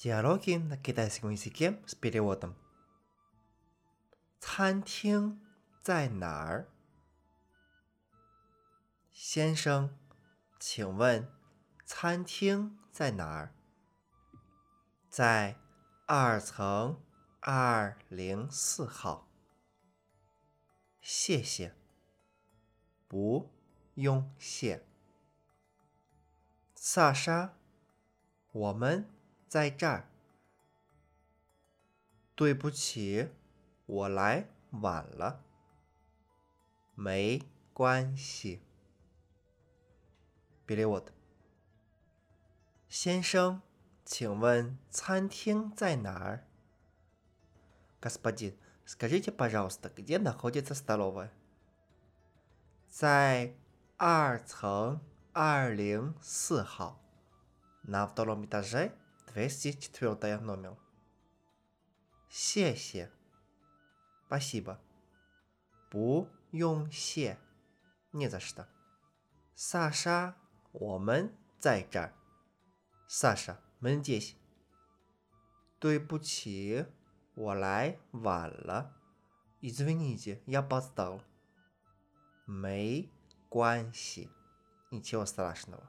Диалоги на китайском языке с переводом. 餐厅在哪儿？先生，请问餐厅在哪儿？在二层二零四号。谢谢。不用谢。萨莎，我们。 在这儿，对不起，我来晚了。没关系。别理我的。先生，请问餐厅在哪儿？Господин, скажите, пожалуйста, где находится столовая？在二层二零四号。На втором этаже。 Двести четвертая номер。谢谢。Спасибо。不用谢。Не за что。萨莎，我们在这儿。Саша, мы здесь。对不起，我来晚了。Извините, я опоздал。没关系。Ничего страшного。